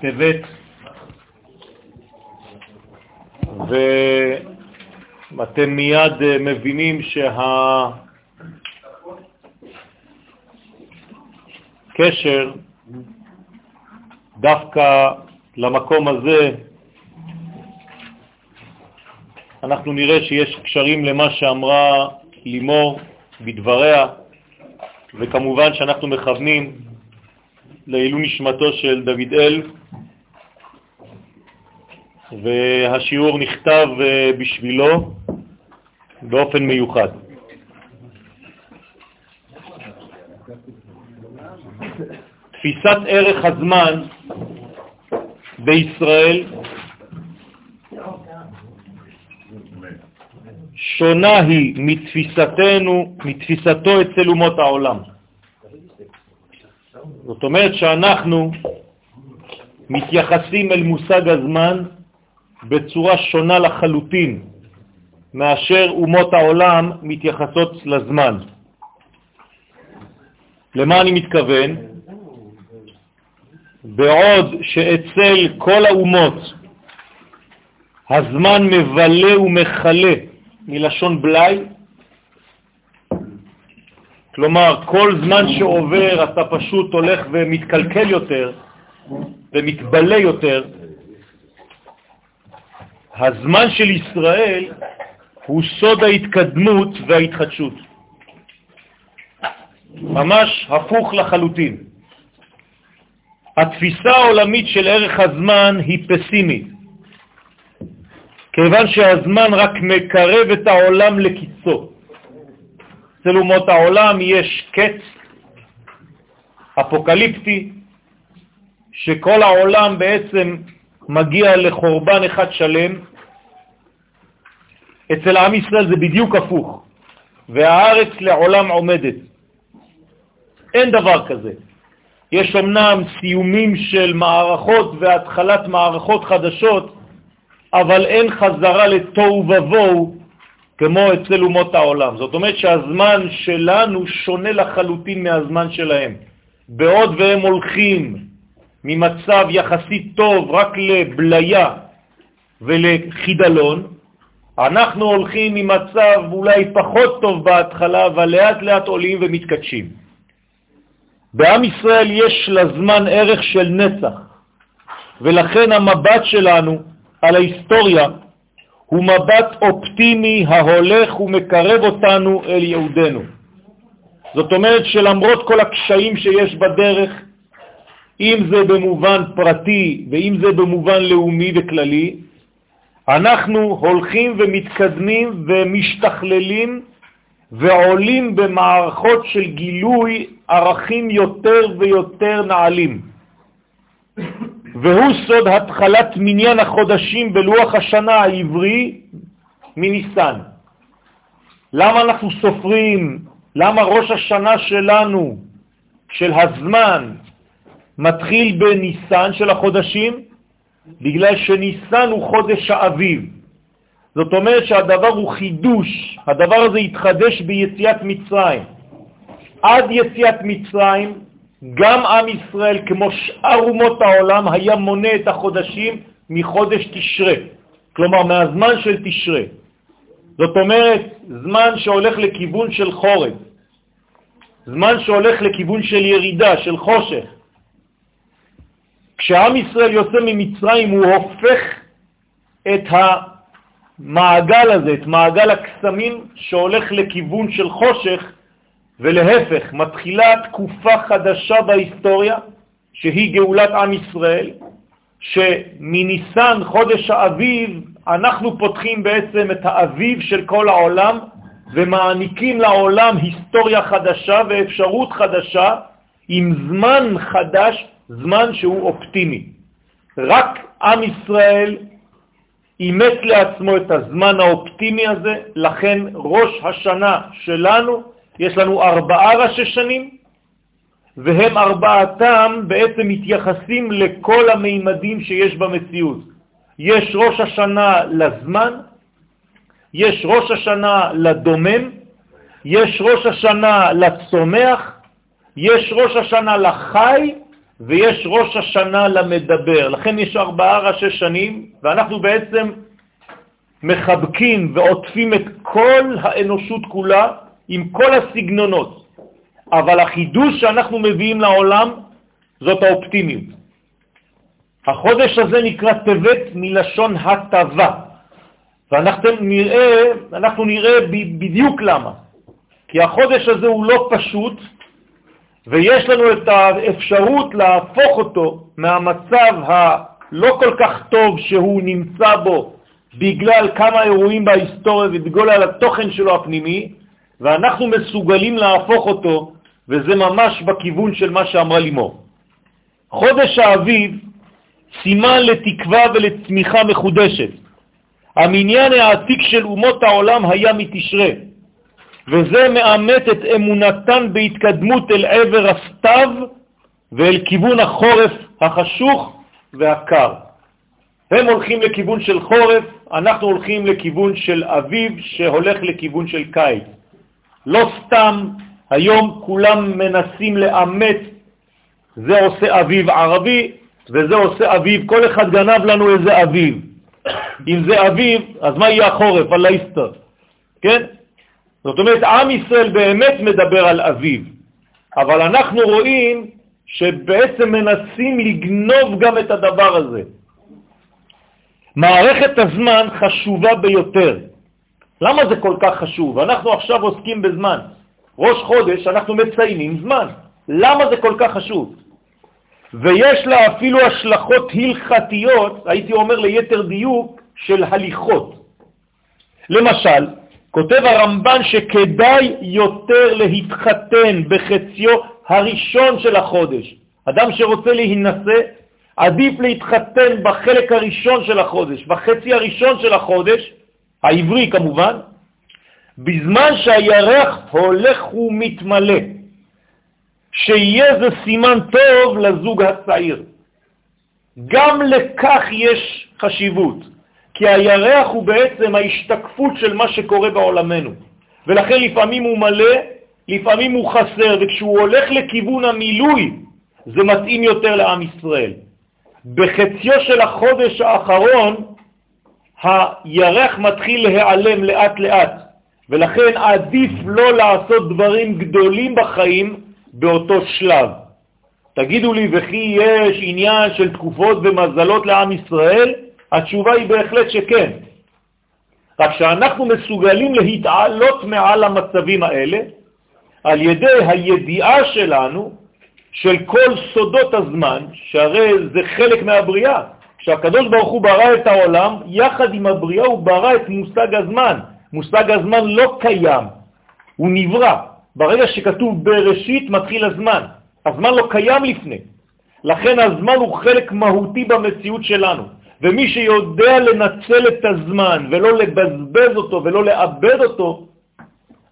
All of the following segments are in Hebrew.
טבת, ואתם מיד מבינים שהקשר דווקא למקום הזה, אנחנו נראה שיש קשרים למה שאמרה לימור בדבריה, וכמובן שאנחנו מכוונים לעילוי נשמתו של דוד אל, והשיעור נכתב אה, בשבילו באופן מיוחד. תפיסת ערך הזמן בישראל שונה היא מתפיסתנו, מתפיסתו אצל אומות העולם. זאת אומרת שאנחנו מתייחסים אל מושג הזמן בצורה שונה לחלוטין מאשר אומות העולם מתייחסות לזמן. למה אני מתכוון? בעוד שאצל כל האומות הזמן מבלה ומחלה מלשון בלי, כלומר כל זמן שעובר אתה פשוט הולך ומתקלקל יותר ומתבלה יותר, הזמן של ישראל הוא סוד ההתקדמות וההתחדשות. ממש הפוך לחלוטין. התפיסה העולמית של ערך הזמן היא פסימית, כיוון שהזמן רק מקרב את העולם לקיצו. אצל אומות העולם יש קץ אפוקליפטי, שכל העולם בעצם מגיע לחורבן אחד שלם. אצל עם ישראל זה בדיוק הפוך, והארץ לעולם עומדת. אין דבר כזה. יש אמנם סיומים של מערכות והתחלת מערכות חדשות, אבל אין חזרה לתוהו ובוהו כמו אצל אומות העולם. זאת אומרת שהזמן שלנו שונה לחלוטין מהזמן שלהם. בעוד והם הולכים ממצב יחסית טוב רק לבליה ולחידלון, אנחנו הולכים ממצב אולי פחות טוב בהתחלה, אבל לאט לאט עולים ומתקדשים. בעם ישראל יש לזמן ערך של נצח, ולכן המבט שלנו על ההיסטוריה הוא מבט אופטימי ההולך ומקרב אותנו אל יהודנו. זאת אומרת שלמרות כל הקשיים שיש בדרך, אם זה במובן פרטי ואם זה במובן לאומי וכללי, אנחנו הולכים ומתקדמים ומשתכללים ועולים במערכות של גילוי ערכים יותר ויותר נעלים. והוא סוד התחלת מניין החודשים בלוח השנה העברי מניסן. למה אנחנו סופרים? למה ראש השנה שלנו, של הזמן, מתחיל בניסן של החודשים? בגלל שניסן הוא חודש האביב. זאת אומרת שהדבר הוא חידוש, הדבר הזה התחדש ביציאת מצרים. עד יציאת מצרים גם עם ישראל, כמו שאר אומות העולם, היה מונה את החודשים מחודש תשרה, כלומר מהזמן של תשרה. זאת אומרת, זמן שהולך לכיוון של חורף, זמן שהולך לכיוון של ירידה, של חושך. כשעם ישראל יוצא ממצרים הוא הופך את המעגל הזה, את מעגל הקסמים שהולך לכיוון של חושך, ולהפך, מתחילה תקופה חדשה בהיסטוריה, שהיא גאולת עם ישראל, שמניסן, חודש האביב, אנחנו פותחים בעצם את האביב של כל העולם ומעניקים לעולם היסטוריה חדשה ואפשרות חדשה עם זמן חדש, זמן שהוא אופטימי. רק עם ישראל אימץ לעצמו את הזמן האופטימי הזה, לכן ראש השנה שלנו יש לנו ארבעה ראשי שנים, והם ארבעתם בעצם מתייחסים לכל המימדים שיש במציאות. יש ראש השנה לזמן, יש ראש השנה לדומם, יש ראש השנה לצומח, יש ראש השנה לחי, ויש ראש השנה למדבר. לכן יש ארבעה ראשי שנים, ואנחנו בעצם מחבקים ועוטפים את כל האנושות כולה עם כל הסגנונות. אבל החידוש שאנחנו מביאים לעולם זאת האופטימיות. החודש הזה נקרא טבת מלשון הטבה, ואנחנו נראה, אנחנו נראה בדיוק למה. כי החודש הזה הוא לא פשוט, ויש לנו את האפשרות להפוך אותו מהמצב הלא כל כך טוב שהוא נמצא בו בגלל כמה אירועים בהיסטוריה ובגלל התוכן שלו הפנימי, ואנחנו מסוגלים להפוך אותו, וזה ממש בכיוון של מה שאמרה לימור. חודש האביב סימן לתקווה ולצמיחה מחודשת. המניין העתיק של אומות העולם היה מתשרה, וזה מאמת את אמונתן בהתקדמות אל עבר הסתיו ואל כיוון החורף החשוך והקר. הם הולכים לכיוון של חורף, אנחנו הולכים לכיוון של אביב שהולך לכיוון של קיץ. לא סתם היום כולם מנסים לאמת, זה עושה אביב ערבי וזה עושה אביב, כל אחד גנב לנו איזה אביב. אם זה אביב, אז מה יהיה החורף? על האיסטר, כן? זאת אומרת, עם ישראל באמת מדבר על אביב, אבל אנחנו רואים שבעצם מנסים לגנוב גם את הדבר הזה. מערכת הזמן חשובה ביותר. למה זה כל כך חשוב? אנחנו עכשיו עוסקים בזמן. ראש חודש אנחנו מציינים זמן. למה זה כל כך חשוב? ויש לה אפילו השלכות הלכתיות, הייתי אומר ליתר דיוק, של הליכות. למשל, כותב הרמב"ן שכדאי יותר להתחתן בחציו הראשון של החודש. אדם שרוצה להינשא, עדיף להתחתן בחלק הראשון של החודש, בחצי הראשון של החודש, העברי כמובן, בזמן שהירח הולך ומתמלא, שיהיה זה סימן טוב לזוג הצעיר. גם לכך יש חשיבות. כי הירח הוא בעצם ההשתקפות של מה שקורה בעולמנו. ולכן לפעמים הוא מלא, לפעמים הוא חסר, וכשהוא הולך לכיוון המילוי, זה מתאים יותר לעם ישראל. בחציו של החודש האחרון, הירח מתחיל להיעלם לאט לאט, ולכן עדיף לא לעשות דברים גדולים בחיים באותו שלב. תגידו לי, וכי יש עניין של תקופות ומזלות לעם ישראל? התשובה היא בהחלט שכן. רק שאנחנו מסוגלים להתעלות מעל המצבים האלה על ידי הידיעה שלנו של כל סודות הזמן, שהרי זה חלק מהבריאה. כשהקדוש ברוך הוא ברא את העולם, יחד עם הבריאה הוא ברא את מושג הזמן. מושג הזמן לא קיים, הוא נברא. ברגע שכתוב בראשית מתחיל הזמן. הזמן לא קיים לפני. לכן הזמן הוא חלק מהותי במציאות שלנו. ומי שיודע לנצל את הזמן ולא לבזבז אותו ולא לאבד אותו,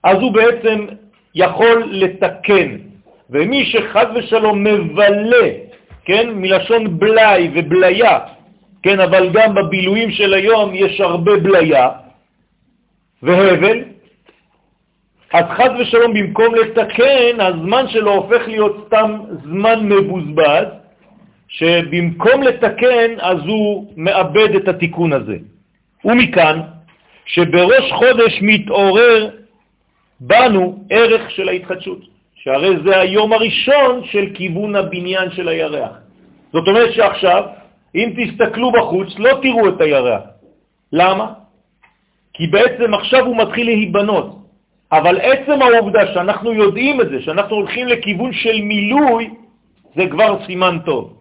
אז הוא בעצם יכול לתקן. ומי שחד ושלום מבלה, כן, מלשון בלאי ובליה, כן, אבל גם בבילויים של היום יש הרבה בליה והבל, אז חד ושלום במקום לתקן, הזמן שלו הופך להיות סתם זמן מבוזבז, שבמקום לתקן אז הוא מאבד את התיקון הזה. ומכאן שבראש חודש מתעורר בנו ערך של ההתחדשות, שהרי זה היום הראשון של כיוון הבניין של הירח. זאת אומרת שעכשיו, אם תסתכלו בחוץ, לא תראו את הירח. למה? כי בעצם עכשיו הוא מתחיל להיבנות. אבל עצם העובדה שאנחנו יודעים את זה, שאנחנו הולכים לכיוון של מילוי, זה כבר סימן טוב.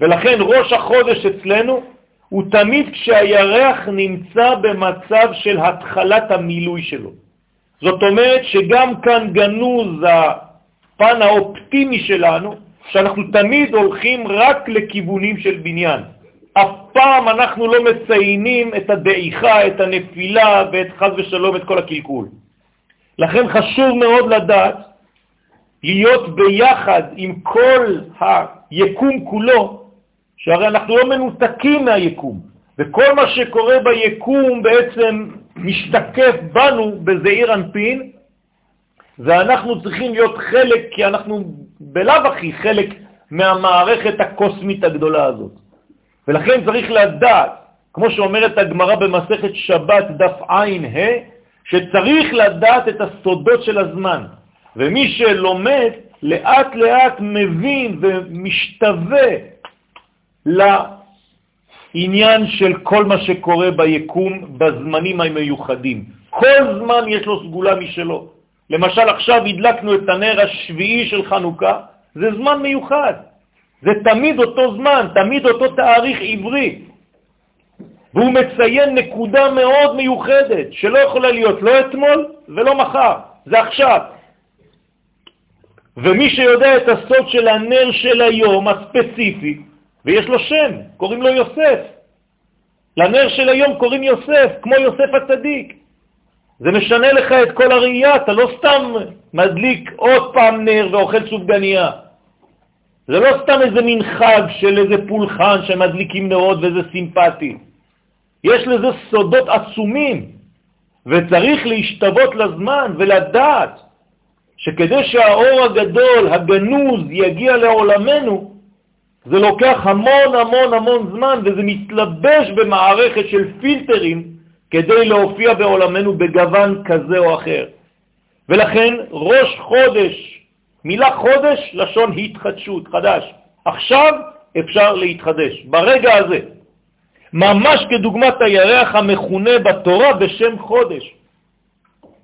ולכן ראש החודש אצלנו הוא תמיד כשהירח נמצא במצב של התחלת המילוי שלו. זאת אומרת שגם כאן גנוז הפן האופטימי שלנו, שאנחנו תמיד הולכים רק לכיוונים של בניין. אף פעם אנחנו לא מציינים את הדעיכה, את הנפילה ואת חז ושלום את כל הקלקול. לכן חשוב מאוד לדעת להיות ביחד עם כל היקום כולו שהרי אנחנו לא מנותקים מהיקום, וכל מה שקורה ביקום בעצם משתקף בנו בזעיר אנפין, ואנחנו צריכים להיות חלק, כי אנחנו בלאו הכי חלק מהמערכת הקוסמית הגדולה הזאת. ולכן צריך לדעת, כמו שאומרת הגמרא במסכת שבת דף עין ה', שצריך לדעת את הסודות של הזמן. ומי שלומד לאט לאט מבין ומשתווה לעניין של כל מה שקורה ביקום בזמנים המיוחדים. כל זמן יש לו סגולה משלו. למשל עכשיו הדלקנו את הנר השביעי של חנוכה, זה זמן מיוחד. זה תמיד אותו זמן, תמיד אותו תאריך עברי. והוא מציין נקודה מאוד מיוחדת, שלא יכולה להיות לא אתמול ולא מחר, זה עכשיו. ומי שיודע את הסוד של הנר של היום הספציפי, ויש לו שם, קוראים לו יוסף. לנר של היום קוראים יוסף, כמו יוסף הצדיק. זה משנה לך את כל הראייה, אתה לא סתם מדליק עוד פעם נר ואוכל סופגניה. זה לא סתם איזה מין חג של איזה פולחן שמדליקים נרות וזה סימפטי. יש לזה סודות עצומים, וצריך להשתוות לזמן ולדעת שכדי שהאור הגדול, הגנוז, יגיע לעולמנו, זה לוקח המון המון המון זמן, וזה מתלבש במערכת של פילטרים כדי להופיע בעולמנו בגוון כזה או אחר. ולכן ראש חודש, מילה חודש, לשון התחדשות, חדש. עכשיו אפשר להתחדש, ברגע הזה. ממש כדוגמת הירח המכונה בתורה בשם חודש.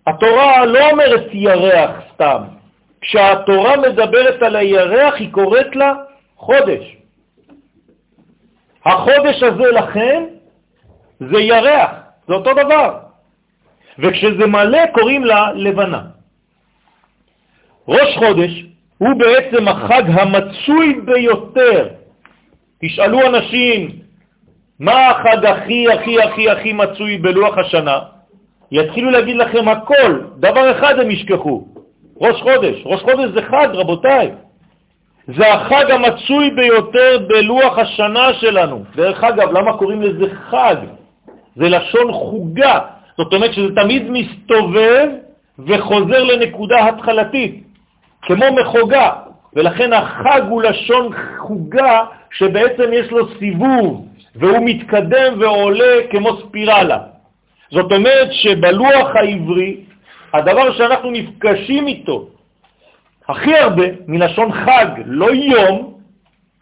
התורה לא אומרת ירח סתם. כשהתורה מדברת על הירח, היא קוראת לה חודש. החודש הזה לכן זה ירח, זה אותו דבר. וכשזה מלא קוראים לה לבנה. ראש חודש הוא בעצם החג המצוי ביותר. תשאלו אנשים, מה החג הכי הכי הכי הכי מצוי בלוח השנה? יתחילו להגיד לכם הכל, דבר אחד הם ישכחו, ראש חודש. ראש חודש זה חג, רבותיי. זה החג המצוי ביותר בלוח השנה שלנו. דרך אגב, למה קוראים לזה חג? זה לשון חוגה. זאת אומרת שזה תמיד מסתובב וחוזר לנקודה התחלתית, כמו מחוגה. ולכן החג הוא לשון חוגה שבעצם יש לו סיבוב, והוא מתקדם ועולה כמו ספירלה. זאת אומרת שבלוח העברי, הדבר שאנחנו נפגשים איתו הכי הרבה מלשון חג, לא יום,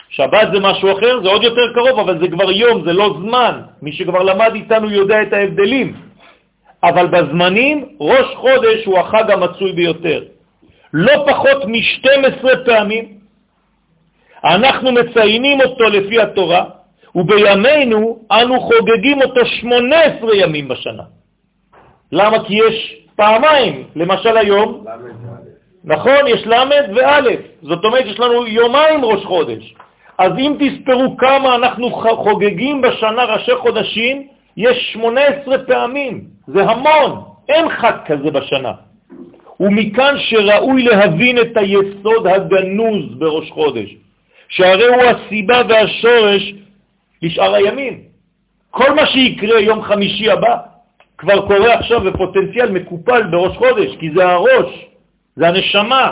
שבת זה משהו אחר, זה עוד יותר קרוב, אבל זה כבר יום, זה לא זמן. מי שכבר למד איתנו יודע את ההבדלים. אבל בזמנים, ראש חודש הוא החג המצוי ביותר. לא פחות מ-12 פעמים אנחנו מציינים אותו לפי התורה, ובימינו אנו חוגגים אותו 18 ימים בשנה. למה? כי יש פעמיים, למשל היום, נכון, יש למד וא', זאת אומרת יש לנו יומיים ראש חודש. אז אם תספרו כמה אנחנו חוגגים בשנה ראשי חודשים, יש 18 פעמים, זה המון, אין חג כזה בשנה. ומכאן שראוי להבין את היסוד הגנוז בראש חודש, שהרי הוא הסיבה והשורש לשאר הימים. כל מה שיקרה יום חמישי הבא כבר קורה עכשיו בפוטנציאל מקופל בראש חודש, כי זה הראש, זה הנשמה,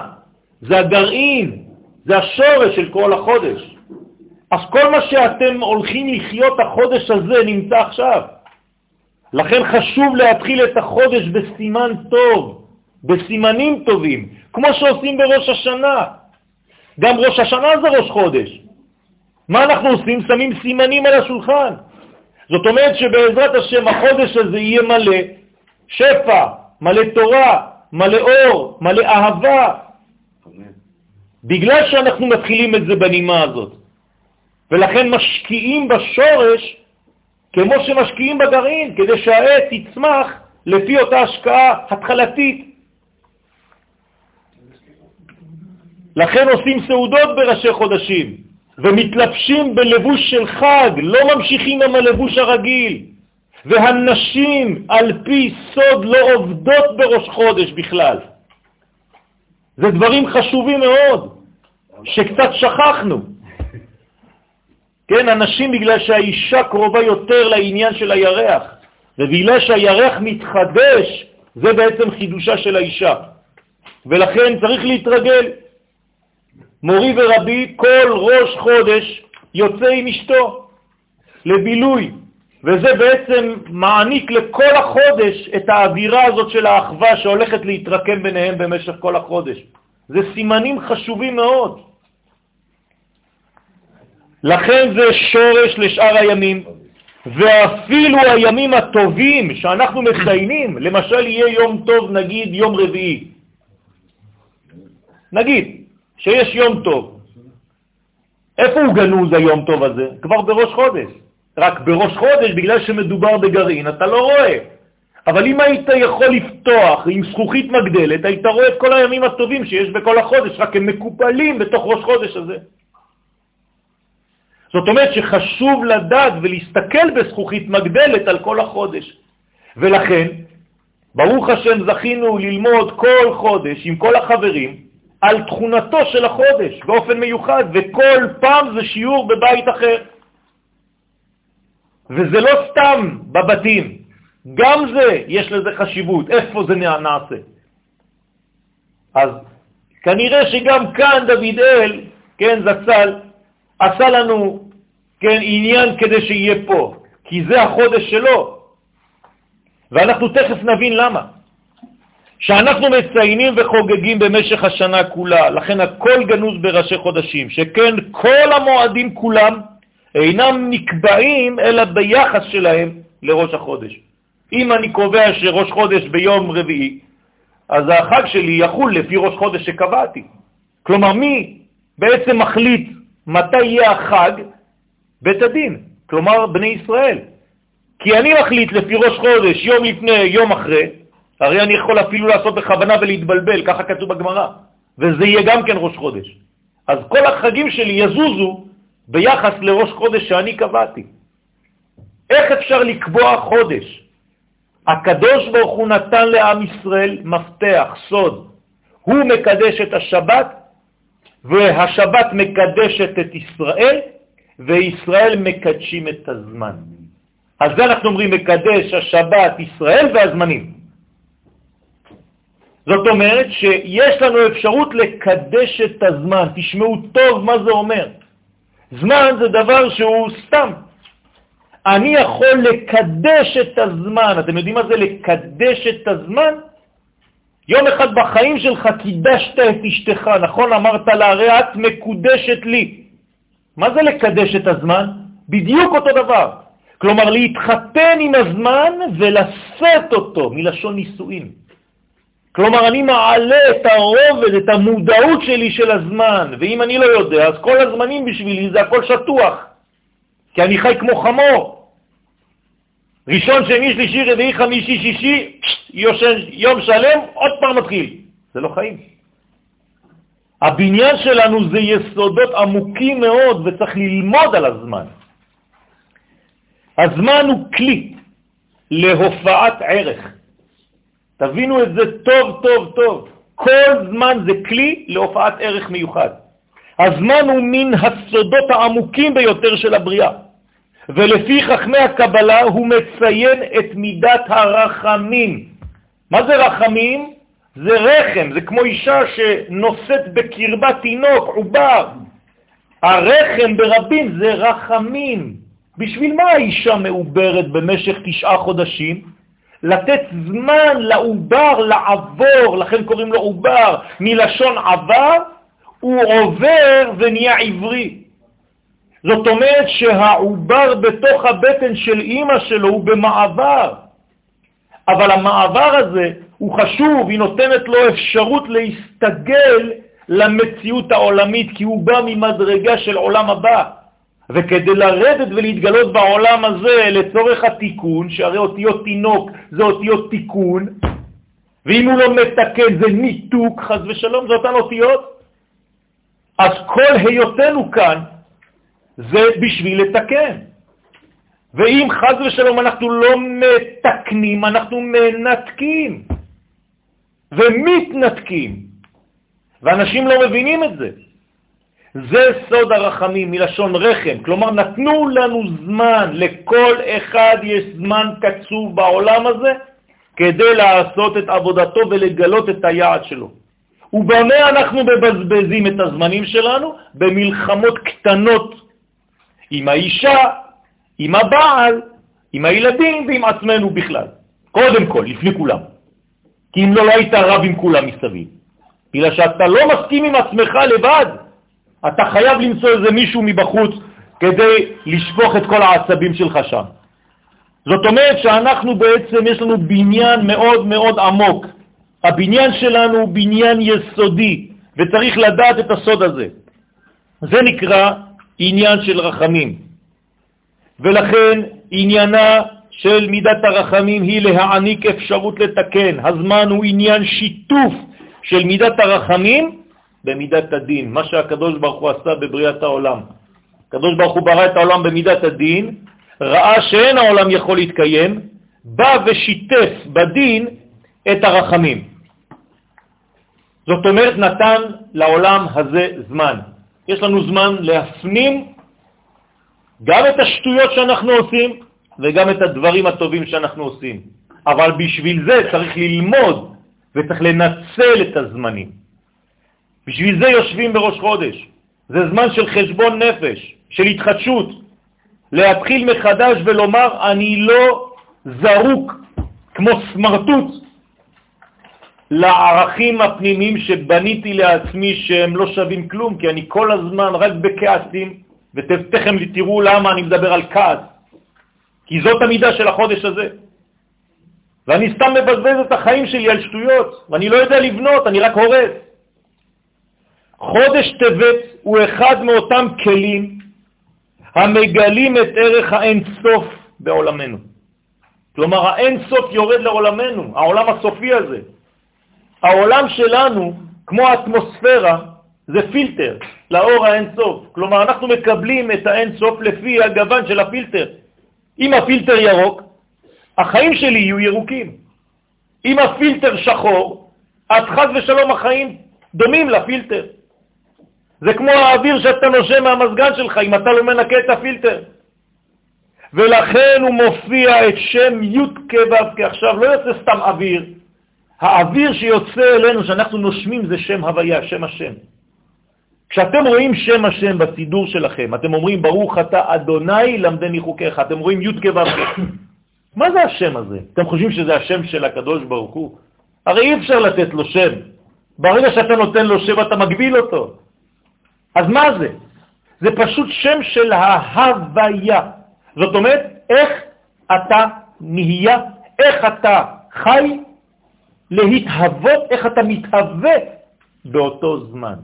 זה הגרעין, זה השורש של כל החודש. אז כל מה שאתם הולכים לחיות החודש הזה נמצא עכשיו. לכן חשוב להתחיל את החודש בסימן טוב, בסימנים טובים, כמו שעושים בראש השנה. גם ראש השנה זה ראש חודש. מה אנחנו עושים? שמים סימנים על השולחן. זאת אומרת שבעזרת השם החודש הזה יהיה מלא שפע, מלא תורה, מלא אור, מלא אהבה. בגלל שאנחנו מתחילים את זה בנימה הזאת. ולכן משקיעים בשורש כמו שמשקיעים בגרעין, כדי שהעץ יצמח לפי אותה השקעה התחלתית. לכן עושים סעודות בראשי חודשים, ומתלבשים בלבוש של חג, לא ממשיכים עם הלבוש הרגיל. והנשים על פי סוד לא עובדות בראש חודש בכלל. זה דברים חשובים מאוד, שקצת שכחנו. כן, אנשים בגלל שהאישה קרובה יותר לעניין של הירח, ובגלל שהירח מתחדש, זה בעצם חידושה של האישה. ולכן צריך להתרגל. מורי ורבי, כל ראש חודש יוצא עם אשתו לבילוי, וזה בעצם מעניק לכל החודש את האווירה הזאת של האחווה שהולכת להתרקם ביניהם במשך כל החודש. זה סימנים חשובים מאוד. לכן זה שורש לשאר הימים, ואפילו הימים הטובים שאנחנו מציינים, למשל יהיה יום טוב, נגיד יום רביעי. נגיד שיש יום טוב. איפה הוא גנוז היום טוב הזה? כבר בראש חודש. רק בראש חודש, בגלל שמדובר בגרעין, אתה לא רואה. אבל אם היית יכול לפתוח עם זכוכית מגדלת, היית רואה את כל הימים הטובים שיש בכל החודש, רק הם מקופלים בתוך ראש חודש הזה. זאת אומרת שחשוב לדעת ולהסתכל בזכוכית מגדלת על כל החודש. ולכן, ברוך השם זכינו ללמוד כל חודש עם כל החברים על תכונתו של החודש באופן מיוחד, וכל פעם זה שיעור בבית אחר. וזה לא סתם בבתים, גם זה יש לזה חשיבות, איפה זה נעשה. אז כנראה שגם כאן דוד אל, כן, זצ"ל, עשה לנו, כן, עניין כדי שיהיה פה, כי זה החודש שלו, ואנחנו תכף נבין למה. שאנחנו מציינים וחוגגים במשך השנה כולה, לכן הכל גנוז בראשי חודשים, שכן כל המועדים כולם אינם נקבעים אלא ביחס שלהם לראש החודש. אם אני קובע שראש חודש ביום רביעי, אז החג שלי יחול לפי ראש חודש שקבעתי. כלומר, מי בעצם מחליט מתי יהיה החג? בית הדין, כלומר בני ישראל. כי אני מחליט לפי ראש חודש יום לפני, יום אחרי, הרי אני יכול אפילו לעשות בכוונה ולהתבלבל, ככה כתוב בגמרא, וזה יהיה גם כן ראש חודש. אז כל החגים שלי יזוזו ביחס לראש חודש שאני קבעתי. איך אפשר לקבוע חודש? הקדוש ברוך הוא נתן לעם ישראל מפתח, סוד. הוא מקדש את השבת, והשבת מקדשת את ישראל, וישראל מקדשים את הזמן. אז זה אנחנו אומרים מקדש השבת ישראל והזמנים. זאת אומרת שיש לנו אפשרות לקדש את הזמן. תשמעו טוב מה זה אומר. זמן זה דבר שהוא סתם. אני יכול לקדש את הזמן. אתם יודעים מה זה לקדש את הזמן? יום אחד בחיים שלך קידשת את אשתך, נכון? אמרת לה, הרי את מקודשת לי. מה זה לקדש את הזמן? בדיוק אותו דבר. כלומר, להתחתן עם הזמן ולשאת אותו, מלשון נישואין. כלומר, אני מעלה את הרובד, את המודעות שלי של הזמן, ואם אני לא יודע, אז כל הזמנים בשבילי זה הכל שטוח, כי אני חי כמו חמור. ראשון, שני, שלישי, רביעי, חמישי, שישי, יושן, יום שלם, עוד פעם מתחיל. זה לא חיים. הבניין שלנו זה יסודות עמוקים מאוד, וצריך ללמוד על הזמן. הזמן הוא כלי להופעת ערך. תבינו את זה טוב, טוב, טוב. כל זמן זה כלי להופעת ערך מיוחד. הזמן הוא מן הסודות העמוקים ביותר של הבריאה, ולפי חכמי הקבלה הוא מציין את מידת הרחמים. מה זה רחמים? זה רחם, זה כמו אישה שנושאת בקרבה תינוק, עובר. הרחם ברבים זה רחמים. בשביל מה האישה מעוברת במשך תשעה חודשים? לתת זמן לעובר לעבור, לכן קוראים לו עובר, מלשון עבר, הוא עובר ונהיה עברי. זאת אומרת שהעובר בתוך הבטן של אימא שלו הוא במעבר, אבל המעבר הזה הוא חשוב, היא נותנת לו אפשרות להסתגל למציאות העולמית, כי הוא בא ממדרגה של עולם הבא. וכדי לרדת ולהתגלות בעולם הזה לצורך התיקון, שהרי אותיות תינוק זה אותיות תיקון, ואם הוא לא מתקן זה ניתוק, חז ושלום, זה אותן אותיות, אז כל היותנו כאן זה בשביל לתקן. ואם חז ושלום אנחנו לא מתקנים, אנחנו מנתקים ומתנתקים, ואנשים לא מבינים את זה. זה סוד הרחמים, מלשון רחם. כלומר, נתנו לנו זמן, לכל אחד יש זמן קצוב בעולם הזה כדי לעשות את עבודתו ולגלות את היעד שלו. ובמה אנחנו מבזבזים את הזמנים שלנו? במלחמות קטנות עם האישה, עם הבעל, עם הילדים ועם עצמנו בכלל. קודם כל, לפני כולם. כי אם לא, לא היית רב עם כולם מסביב. בגלל שאתה לא מסכים עם עצמך לבד, אתה חייב למצוא איזה מישהו מבחוץ כדי לשפוך את כל העצבים שלך שם. זאת אומרת שאנחנו בעצם, יש לנו בניין מאוד מאוד עמוק. הבניין שלנו הוא בניין יסודי, וצריך לדעת את הסוד הזה. זה נקרא עניין של רחמים. ולכן עניינה של מידת הרחמים היא להעניק אפשרות לתקן. הזמן הוא עניין שיתוף של מידת הרחמים במידת הדין, מה שהקדוש ברוך הוא עשה בבריאת העולם. הקדוש ברוך הוא ברא את העולם במידת הדין, ראה שאין העולם יכול להתקיים, בא ושיתף בדין את הרחמים. זאת אומרת, נתן לעולם הזה זמן. יש לנו זמן להפנים גם את השטויות שאנחנו עושים וגם את הדברים הטובים שאנחנו עושים. אבל בשביל זה צריך ללמוד וצריך לנצל את הזמנים. בשביל זה יושבים בראש חודש. זה זמן של חשבון נפש, של התחדשות. להתחיל מחדש ולומר, אני לא זרוק כמו סמרטוט לערכים הפנימיים שבניתי לעצמי שהם לא שווים כלום, כי אני כל הזמן רק בכעסים, ותכף תראו למה אני מדבר על כעס, כי זאת המידה של החודש הזה. ואני סתם מבזבז את החיים שלי על שטויות, ואני לא יודע לבנות, אני רק הורס. חודש טבת הוא אחד מאותם כלים המגלים את ערך האינסוף בעולמנו. כלומר, האינסוף יורד לעולמנו, העולם הסופי הזה. העולם שלנו, כמו האטמוספירה, זה פילטר לאור האינסוף. כלומר, אנחנו מקבלים את האינסוף לפי הגוון של הפילטר. אם הפילטר ירוק, החיים שלי יהיו ירוקים. אם הפילטר שחור, אז חס ושלום החיים דומים לפילטר. זה כמו האוויר שאתה נושם מהמזגן שלך, אם אתה לא מנקה את הפילטר. ולכן הוא מופיע את שם י' כו', כי עכשיו לא יוצא סתם אוויר. האוויר שיוצא אלינו, שאנחנו נושמים, זה שם הוויה, שם השם. כשאתם רואים שם השם בסידור שלכם, אתם אומרים, ברוך אתה אדוני למדני חוקיך, אתם רואים י' כו' מה זה השם הזה? אתם חושבים שזה השם של הקדוש ברוך הוא? הרי אי אפשר לתת לו שם. ברגע שאתה נותן לו שם אתה מגביל אותו. אז מה זה? זה פשוט שם של ההוויה. זאת אומרת, איך אתה נהיה, איך אתה חי, להתהוות, איך אתה מתהווה באותו זמן.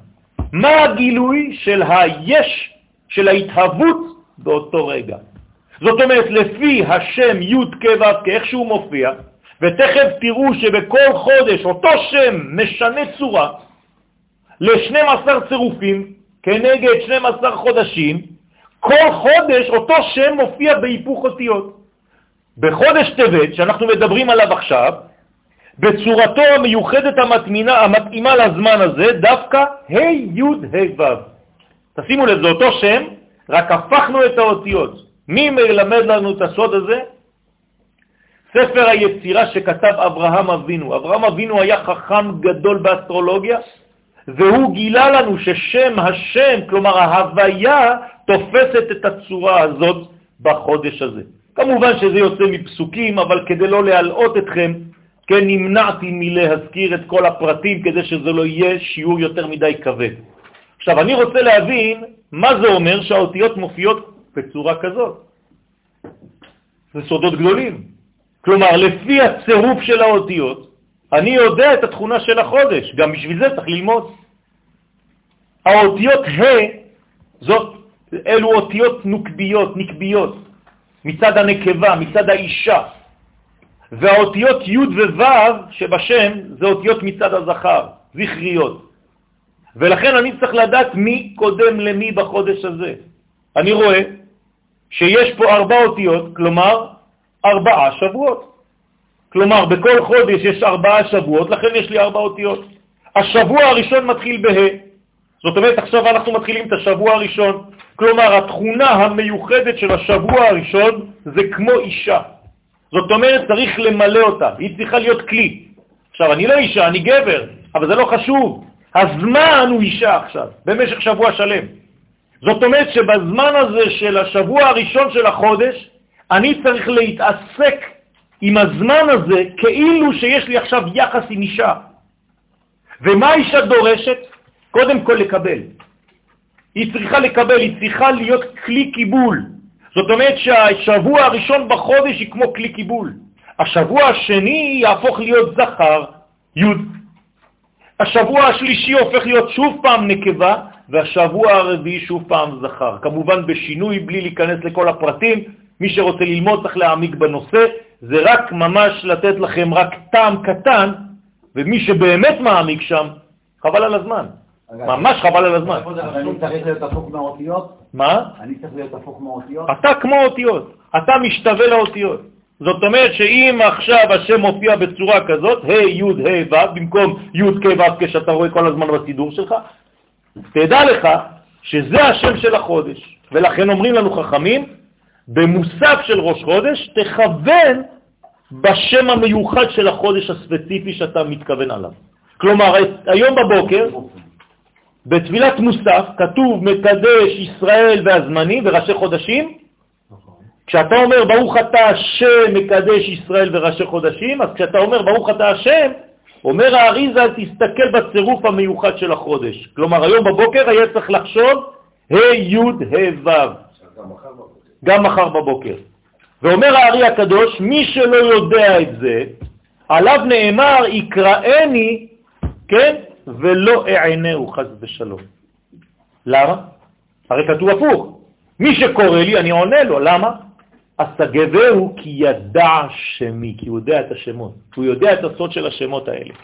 מה הגילוי של היש, של ההתהוות באותו רגע? זאת אומרת, לפי השם י' כו' כאיך שהוא מופיע, ותכף תראו שבכל חודש אותו שם משנה צורה ל-12 צירופים כנגד 12 חודשים, כל חודש אותו שם מופיע בהיפוך אותיות. בחודש טבת, שאנחנו מדברים עליו עכשיו, בצורתו המיוחדת המתמינה, המתאימה לזמן הזה, דווקא ה' י' ה' ו'. תשימו לב, זה אותו שם, רק הפכנו את האותיות. מי מלמד לנו את הסוד הזה? ספר היצירה שכתב אברהם אבינו. אברהם אבינו היה חכם גדול באסטרולוגיה, והוא גילה לנו ששם השם, כלומר ההוויה, תופסת את הצורה הזאת בחודש הזה. כמובן שזה יוצא מפסוקים, אבל כדי לא להלאות אתכם, כן נמנעתי מלהזכיר את כל הפרטים כדי שזה לא יהיה שיעור יותר מדי כבד. עכשיו, אני רוצה להבין מה זה אומר שהאותיות מופיעות בצורה כזאת. זה סודות גדולים. כלומר, לפי הצירוף של האותיות, אני יודע את התכונה של החודש, גם בשביל זה צריך ללמוד. האותיות ה' זאת, אלו אותיות נוקביות, נקביות, מצד הנקבה, מצד האישה. והאותיות י' וו' שבשם זה אותיות מצד הזכר, זכריות. ולכן אני צריך לדעת מי קודם למי בחודש הזה. אני רואה שיש פה ארבע אותיות, כלומר ארבעה שבועות. כלומר, בכל חודש יש ארבעה שבועות, לכן יש לי ארבע אותיות. השבוע הראשון מתחיל בה', זאת אומרת, עכשיו אנחנו מתחילים את השבוע הראשון. כלומר, התכונה המיוחדת של השבוע הראשון זה כמו אישה. זאת אומרת, צריך למלא אותה, היא צריכה להיות כלי. עכשיו, אני לא אישה, אני גבר, אבל זה לא חשוב. הזמן הוא אישה עכשיו, במשך שבוע שלם. זאת אומרת שבזמן הזה של השבוע הראשון של החודש, אני צריך להתעסק עם הזמן הזה כאילו שיש לי עכשיו יחס עם אישה. ומה האישה דורשת? קודם כל לקבל. היא צריכה לקבל, היא צריכה להיות כלי קיבול. זאת אומרת שהשבוע הראשון בחודש היא כמו כלי קיבול. השבוע השני יהפוך להיות זכר, י'. השבוע השלישי הופך להיות שוב פעם נקבה, והשבוע הרביעי שוב פעם זכר. כמובן בשינוי, בלי להיכנס לכל הפרטים. מי שרוצה ללמוד צריך להעמיק בנושא. זה רק ממש לתת לכם רק טעם קטן, ומי שבאמת מעמיק שם, חבל על הזמן. ממש חבל על הזמן. אני צריך להיות הפוך מהאותיות? מה? אני צריך להיות הפוך מהאותיות? אתה כמו אותיות, אתה משתווה לאותיות. זאת אומרת שאם עכשיו השם מופיע בצורה כזאת, ה' י' ה' ו', במקום י' כ' ו' כשאתה רואה כל הזמן בסידור שלך, תדע לך שזה השם של החודש. ולכן אומרים לנו חכמים, במוסף של ראש חודש, תכוון בשם המיוחד של החודש הספציפי שאתה מתכוון עליו. כלומר, היום בבוקר, בתפילת מוסף, כתוב מקדש ישראל והזמנים וראשי חודשים, כשאתה אומר ברוך אתה השם מקדש ישראל וראשי חודשים, אז כשאתה אומר ברוך אתה השם, אומר האריזה, תסתכל בצירוף המיוחד של החודש. כלומר, היום בבוקר היה צריך לחשוב ה' י' ה' ו'. גם מחר בבוקר. ואומר הארי הקדוש, מי שלא יודע את זה, עליו נאמר, יקראני, כן, ולא אענהו חס ושלום. למה? הרי כתוב הפוך. מי שקורא לי, אני עונה לו. למה? אסגבהו כי ידע שמי, כי הוא יודע את השמות. הוא יודע את הסוד של השמות האלה.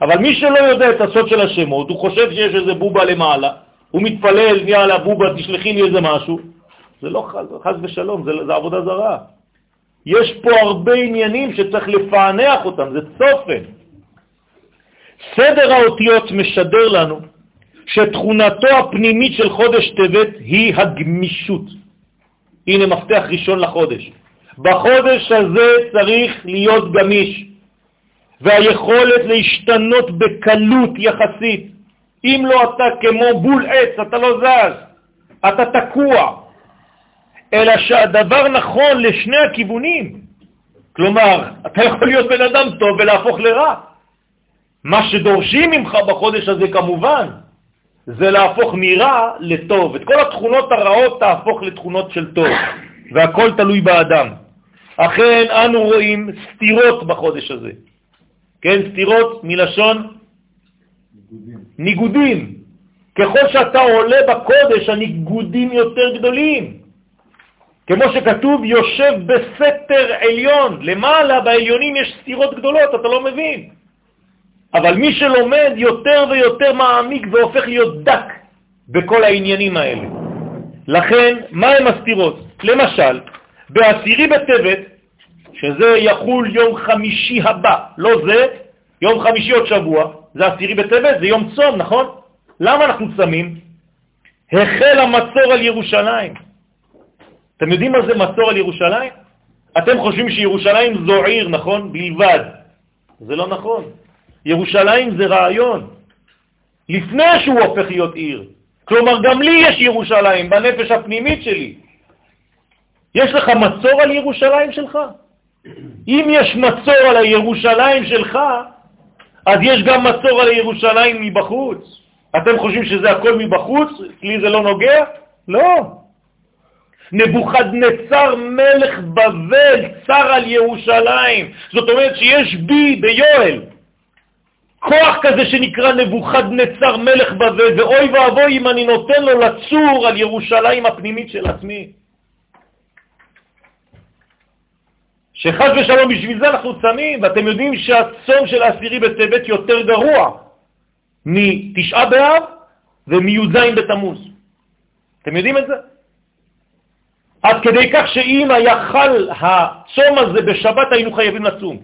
אבל מי שלא יודע את הסוד של השמות, הוא חושב שיש איזה בובה למעלה, הוא מתפלל, יאללה בובה, תשלחי לי איזה משהו. זה לא חז, חז ושלום, זה, זה עבודה זרה. יש פה הרבה עניינים שצריך לפענח אותם, זה צופן. סדר האותיות משדר לנו שתכונתו הפנימית של חודש טבת היא הגמישות. הנה מפתח ראשון לחודש. בחודש הזה צריך להיות גמיש, והיכולת להשתנות בקלות יחסית. אם לא אתה כמו בול עץ, אתה לא זז, אתה תקוע. אלא שהדבר נכון לשני הכיוונים. כלומר, אתה יכול להיות בן אדם טוב ולהפוך לרע. מה שדורשים ממך בחודש הזה כמובן, זה להפוך מרע לטוב. את כל התכונות הרעות תהפוך לתכונות של טוב, והכל תלוי באדם. אכן, אנו רואים סתירות בחודש הזה. כן, סתירות מלשון ניגודים. ניגודים. ככל שאתה עולה בקודש, הניגודים יותר גדולים. כמו שכתוב, יושב בסתר עליון. למעלה בעליונים יש סתירות גדולות, אתה לא מבין. אבל מי שלומד יותר ויותר מעמיק והופך להיות דק בכל העניינים האלה. לכן, מה הם הסתירות? למשל, בעשירי בטבת, שזה יחול יום חמישי הבא, לא זה, יום חמישי עוד שבוע, זה עשירי בטבת, זה יום צום, נכון? למה אנחנו צמים? החל המצור על ירושלים. אתם יודעים מה זה מצור על ירושלים? אתם חושבים שירושלים זו עיר, נכון? בלבד. זה לא נכון. ירושלים זה רעיון, לפני שהוא הופך להיות עיר. כלומר, גם לי יש ירושלים בנפש הפנימית שלי. יש לך מצור על ירושלים שלך? אם יש מצור על הירושלים שלך, אז יש גם מצור על הירושלים מבחוץ. אתם חושבים שזה הכל מבחוץ? לי זה לא נוגע? לא. נבוכדנצר מלך בבל צר על ירושלים. זאת אומרת שיש בי, ביואל, כוח כזה שנקרא נבוכדנצר מלך בבל, ואוי ואבוי אם אני נותן לו לצור על ירושלים הפנימית של עצמי. שחז ושלום בשביל זה אנחנו צמים, ואתם יודעים שהצום של העשירי בטבת יותר גרוע מתשעה באב ומי"ז בתמוז. אתם יודעים את זה? עד כדי כך שאם היה חל הצום הזה בשבת היינו חייבים לצום.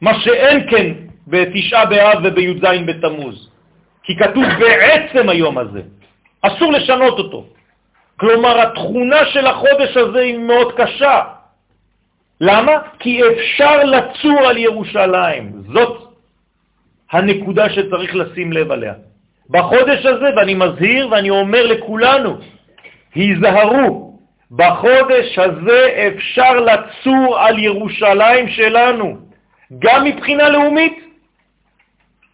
מה שאין כן בתשעה באב ובי"ז בתמוז, כי כתוב בעצם היום הזה, אסור לשנות אותו. כלומר, התכונה של החודש הזה היא מאוד קשה. למה? כי אפשר לצור על ירושלים. זאת הנקודה שצריך לשים לב עליה. בחודש הזה, ואני מזהיר ואני אומר לכולנו, היזהרו, בחודש הזה אפשר לצור על ירושלים שלנו, גם מבחינה לאומית,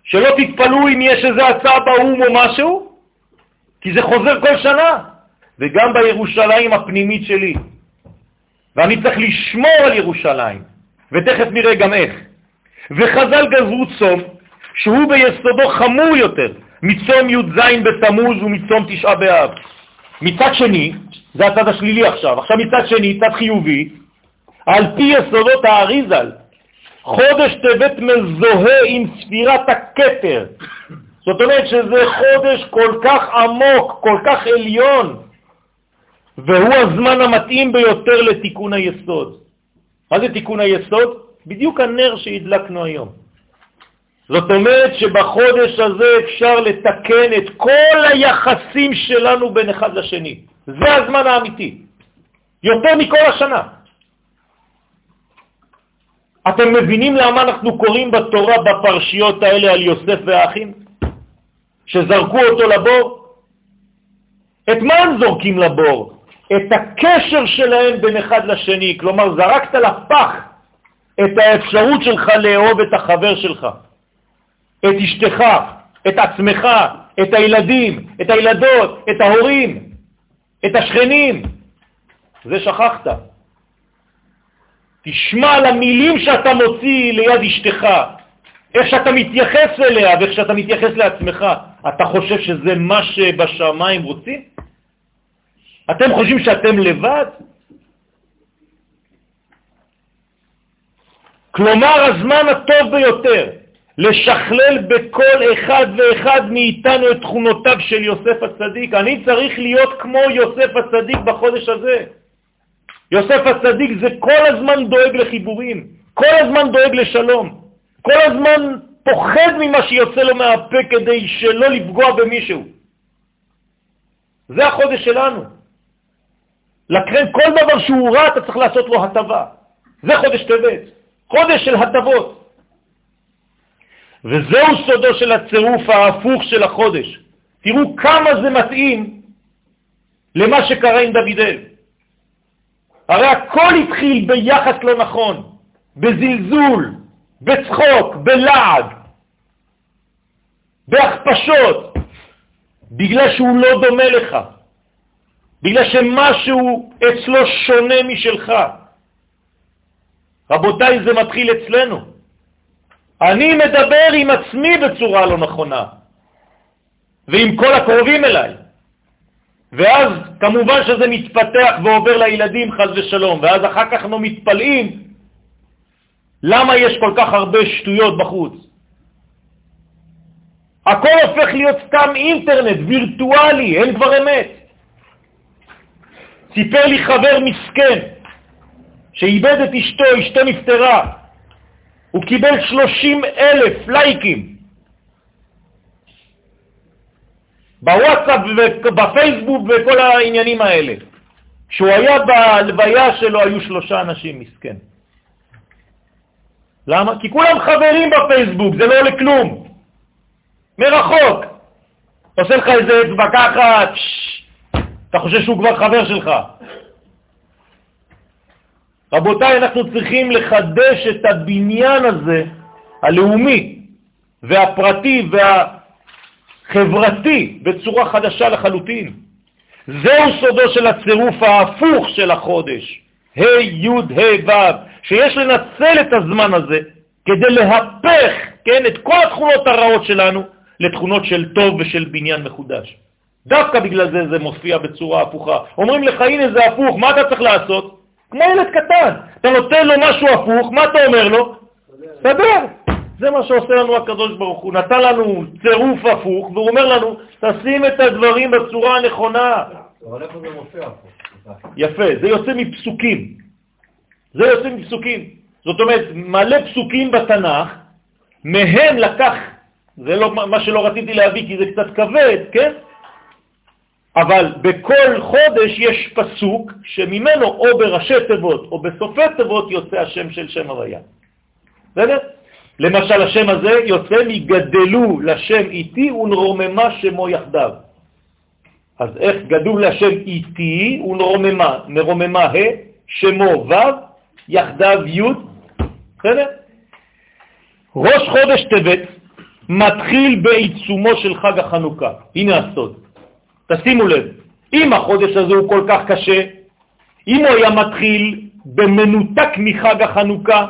שלא תתפלאו אם יש איזה הצעה באו"ם או משהו, כי זה חוזר כל שנה, וגם בירושלים הפנימית שלי. ואני צריך לשמור על ירושלים, ותכף נראה גם איך. וחז"ל גזרו צום שהוא ביסודו חמור יותר מצום י"ז בתמוז ומצום תשעה באב. מצד שני, זה הצד השלילי עכשיו, עכשיו מצד שני, צד חיובי, על פי יסודות האריזל, חודש טבת מזוהה עם ספירת הכתר. זאת אומרת שזה חודש כל כך עמוק, כל כך עליון, והוא הזמן המתאים ביותר לתיקון היסוד. מה זה תיקון היסוד? בדיוק הנר שהדלקנו היום. זאת אומרת שבחודש הזה אפשר לתקן את כל היחסים שלנו בין אחד לשני. זה הזמן האמיתי, יותר מכל השנה. אתם מבינים למה אנחנו קוראים בתורה בפרשיות האלה על יוסף והאחים? שזרקו אותו לבור? את מה הם זורקים לבור? את הקשר שלהם בין אחד לשני. כלומר, זרקת לפח את האפשרות שלך לאהוב את החבר שלך, את אשתך, את עצמך, את הילדים, את הילדות, את ההורים, את השכנים. זה שכחת. תשמע על המילים שאתה מוציא ליד אשתך, איך שאתה מתייחס אליה ואיך שאתה מתייחס לעצמך. אתה חושב שזה מה שבשמיים רוצים? אתם חושבים שאתם לבד? כלומר, הזמן הטוב ביותר לשכלל בכל אחד ואחד מאיתנו את תכונותיו של יוסף הצדיק. אני צריך להיות כמו יוסף הצדיק בחודש הזה. יוסף הצדיק זה כל הזמן דואג לחיבורים, כל הזמן דואג לשלום, כל הזמן פוחד ממה שיוצא לו מהפה כדי שלא לפגוע במישהו. זה החודש שלנו. לכן כל דבר שהוא רע אתה צריך לעשות לו הטבה. זה חודש טבת, חודש של הטבות. וזהו סודו של הצירוף ההפוך של החודש. תראו כמה זה מתאים למה שקרה עם דוידל. הרי הכל התחיל ביחס לא נכון, בזלזול, בצחוק, בלעג, בהכפשות, בגלל שהוא לא דומה לך, בגלל שמשהו אצלו שונה משלך. רבותיי, זה מתחיל אצלנו. אני מדבר עם עצמי בצורה לא נכונה, ועם כל הקרובים אליי. ואז כמובן שזה מתפתח ועובר לילדים חז ושלום, ואז אחר כך אנחנו מתפלאים למה יש כל כך הרבה שטויות בחוץ. הכל הופך להיות סתם אינטרנט, וירטואלי, אין כבר אמת. סיפר לי חבר מסכן שאיבד את אשתו, אשתו נפטרה, הוא קיבל 30 אלף לייקים בוואטסאפ ובפייסבוק וכל העניינים האלה. כשהוא היה בהלוויה שלו היו שלושה אנשים, מסכן. למה? כי כולם חברים בפייסבוק, זה לא עולה כלום. מרחוק. עושה לך איזה אצבע ככה, אתה חושב שהוא כבר חבר שלך. רבותיי, אנחנו צריכים לחדש את הבניין הזה, הלאומי והפרטי וה... חברתי בצורה חדשה לחלוטין. זהו סודו של הצירוף ההפוך של החודש, ה' י' ה' ו', שיש לנצל את הזמן הזה כדי להפך, כן, את כל התכונות הרעות שלנו לתכונות של טוב ושל בניין מחודש. דווקא בגלל זה זה מופיע בצורה הפוכה. אומרים לך, הנה זה הפוך, מה אתה צריך לעשות? כמו ילד קטן, אתה נותן לו משהו הפוך, מה אתה אומר לו? תדבר. זה מה שעושה לנו הקדוש ברוך הוא. נתן לנו צירוף הפוך, והוא אומר לנו, תשים את הדברים בצורה הנכונה. יפה, זה יוצא מפסוקים. זה יוצא מפסוקים. זאת אומרת, מלא פסוקים בתנ"ך, מהם לקח, זה לא מה שלא רציתי להביא כי זה קצת כבד, כן? אבל בכל חודש יש פסוק שממנו או בראשי תיבות או בסופי תיבות יוצא השם של שם הוויה. בסדר? למשל השם הזה יוצא מגדלו לשם איתי ונרוממה שמו יחדיו. אז איך גדלו לשם איתי ונרוממה, נרוממה ה', שמו ו', יחדיו י', בסדר? ראש חודש טבת מתחיל בעיצומו של חג החנוכה. הנה הסוד. תשימו לב, אם החודש הזה הוא כל כך קשה, אם הוא היה מתחיל במנותק מחג החנוכה,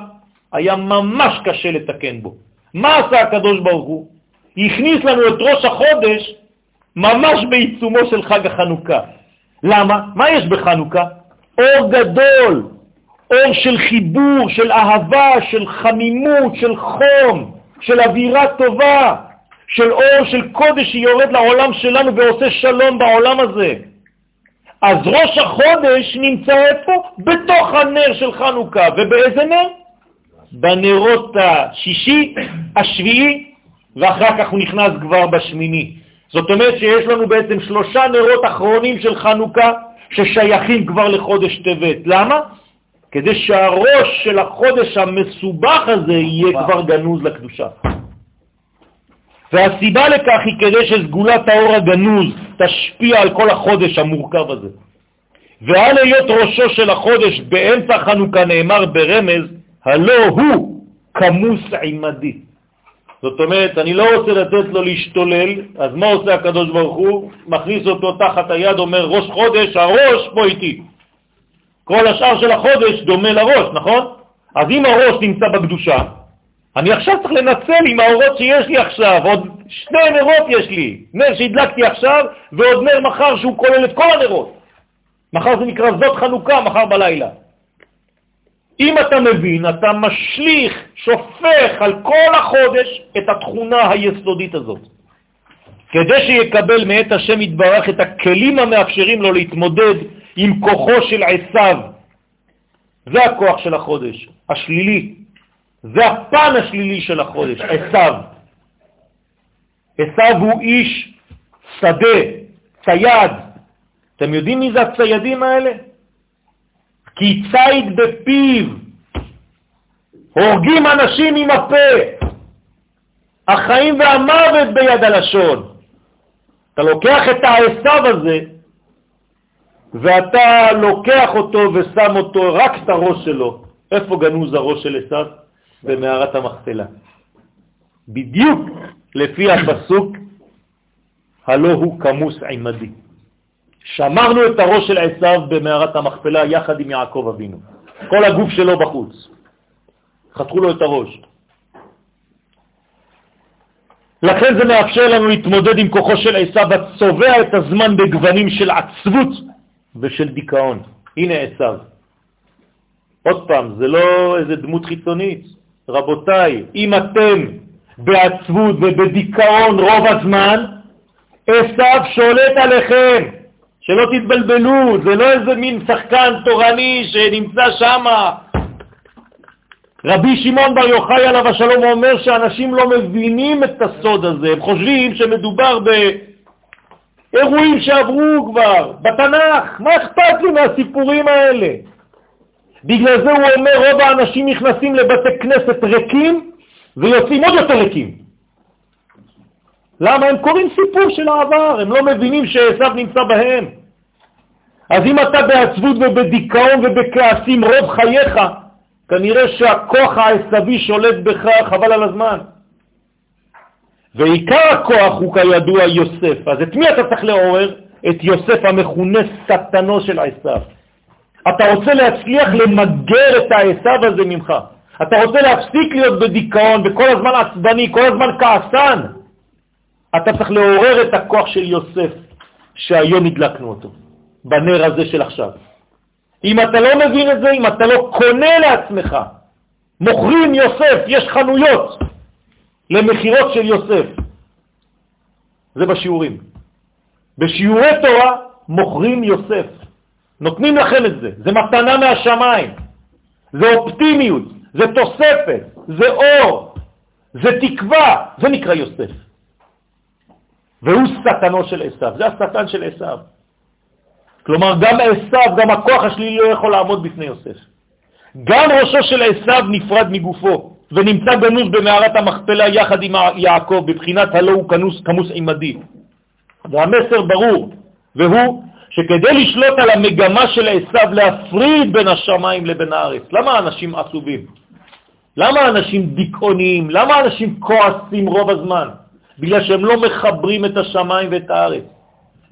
היה ממש קשה לתקן בו. מה עשה הקדוש ברוך הוא? הכניס לנו את ראש החודש ממש בעיצומו של חג החנוכה. למה? מה יש בחנוכה? אור גדול, אור של חיבור, של אהבה, של חמימות, של חום, של אווירה טובה, של אור של קודש שיורד לעולם שלנו ועושה שלום בעולם הזה. אז ראש החודש נמצא איפה? בתוך הנר של חנוכה. ובאיזה נר? בנרות השישי, השביעי, ואחר כך הוא נכנס כבר בשמיני. זאת אומרת שיש לנו בעצם שלושה נרות אחרונים של חנוכה ששייכים כבר לחודש טבת. למה? כדי שהראש של החודש המסובך הזה יהיה כבר גנוז לקדושה. והסיבה לכך היא כדי שסגולת האור הגנוז תשפיע על כל החודש המורכב הזה. ועל היות ראשו של החודש באמצע חנוכה נאמר ברמז, הלא הוא כמוס עימדי. זאת אומרת, אני לא רוצה לתת לו להשתולל, אז מה עושה הקדוש ברוך הוא? מכניס אותו תחת היד, אומר ראש חודש, הראש פה איתי. כל השאר של החודש דומה לראש, נכון? אז אם הראש נמצא בקדושה, אני עכשיו צריך לנצל עם האורות שיש לי עכשיו, עוד שני נרות יש לי, נר שהדלקתי עכשיו ועוד נר מחר שהוא כולל את כל הנרות. מחר זה נקרא זאת חנוכה, מחר בלילה. אם אתה מבין, אתה משליך, שופך על כל החודש את התכונה היסודית הזאת. כדי שיקבל מאת השם יתברך את הכלים המאפשרים לו להתמודד עם כוחו של עשיו. זה הכוח של החודש, השלילי. זה הפן השלילי של החודש, עשיו. עשיו הוא איש שדה, צייד. אתם יודעים מי זה הציידים האלה? כי ציד בפיו, הורגים אנשים עם הפה, החיים והמוות ביד הלשון. אתה לוקח את העשב הזה, ואתה לוקח אותו ושם אותו, רק את הראש שלו. איפה גנוז הראש של עשב? במערת המכפלה. בדיוק לפי הפסוק, הלא הוא כמוס עמדי. שמרנו את הראש של עשיו במערת המכפלה יחד עם יעקב אבינו. כל הגוף שלו בחוץ. חתכו לו את הראש. לכן זה מאפשר לנו להתמודד עם כוחו של עשיו הצובע את הזמן בגוונים של עצבות ושל דיכאון. הנה עשיו. עוד פעם, זה לא איזה דמות חיצונית. רבותיי, אם אתם בעצבות ובדיכאון רוב הזמן, עשיו שולט עליכם. שלא תתבלבלו, זה לא איזה מין שחקן תורני שנמצא שם. רבי שמעון בר יוחאי עליו השלום אומר שאנשים לא מבינים את הסוד הזה, הם חושבים שמדובר באירועים שעברו כבר, בתנ"ך, מה אכפת לי מהסיפורים האלה? בגלל זה הוא אומר, רוב האנשים נכנסים לבתי כנסת ריקים ויוצאים עוד יותר ריקים. למה? הם קוראים סיפור של העבר, הם לא מבינים שעשו נמצא בהם. אז אם אתה בעצבות ובדיכאון ובכעסים רוב חייך, כנראה שהכוח העשבי שולט בך חבל על הזמן. ועיקר הכוח הוא כידוע יוסף. אז את מי אתה צריך לעורר? את יוסף המכונה שטנו של עשב. אתה רוצה להצליח למגר את העשב הזה ממך. אתה רוצה להפסיק להיות בדיכאון וכל הזמן עצבני, כל הזמן כעסן. אתה צריך לעורר את הכוח של יוסף שהיום הדלקנו אותו. בנר הזה של עכשיו. אם אתה לא מבין את זה, אם אתה לא קונה לעצמך, מוכרים יוסף, יש חנויות למחירות של יוסף. זה בשיעורים. בשיעורי תורה מוכרים יוסף. נותנים לכם את זה. זה מתנה מהשמיים. זה אופטימיות, זה תוספת, זה אור, זה תקווה. זה נקרא יוסף. והוא שטנו של עשיו. זה השטן של עשיו. כלומר, גם עשיו, גם הכוח השלילי לא יכול לעמוד בפני יוסף. גם ראשו של עשיו נפרד מגופו. ונמצא גנוז במערת המכפלה יחד עם יעקב, בבחינת הלא הוא כנוס, כמוס עמדי. והמסר ברור, והוא שכדי לשלוט על המגמה של עשיו להפריד בין השמיים לבין הארץ, למה אנשים עצובים? למה אנשים דיכאוניים? למה אנשים כועסים רוב הזמן? בגלל שהם לא מחברים את השמיים ואת הארץ.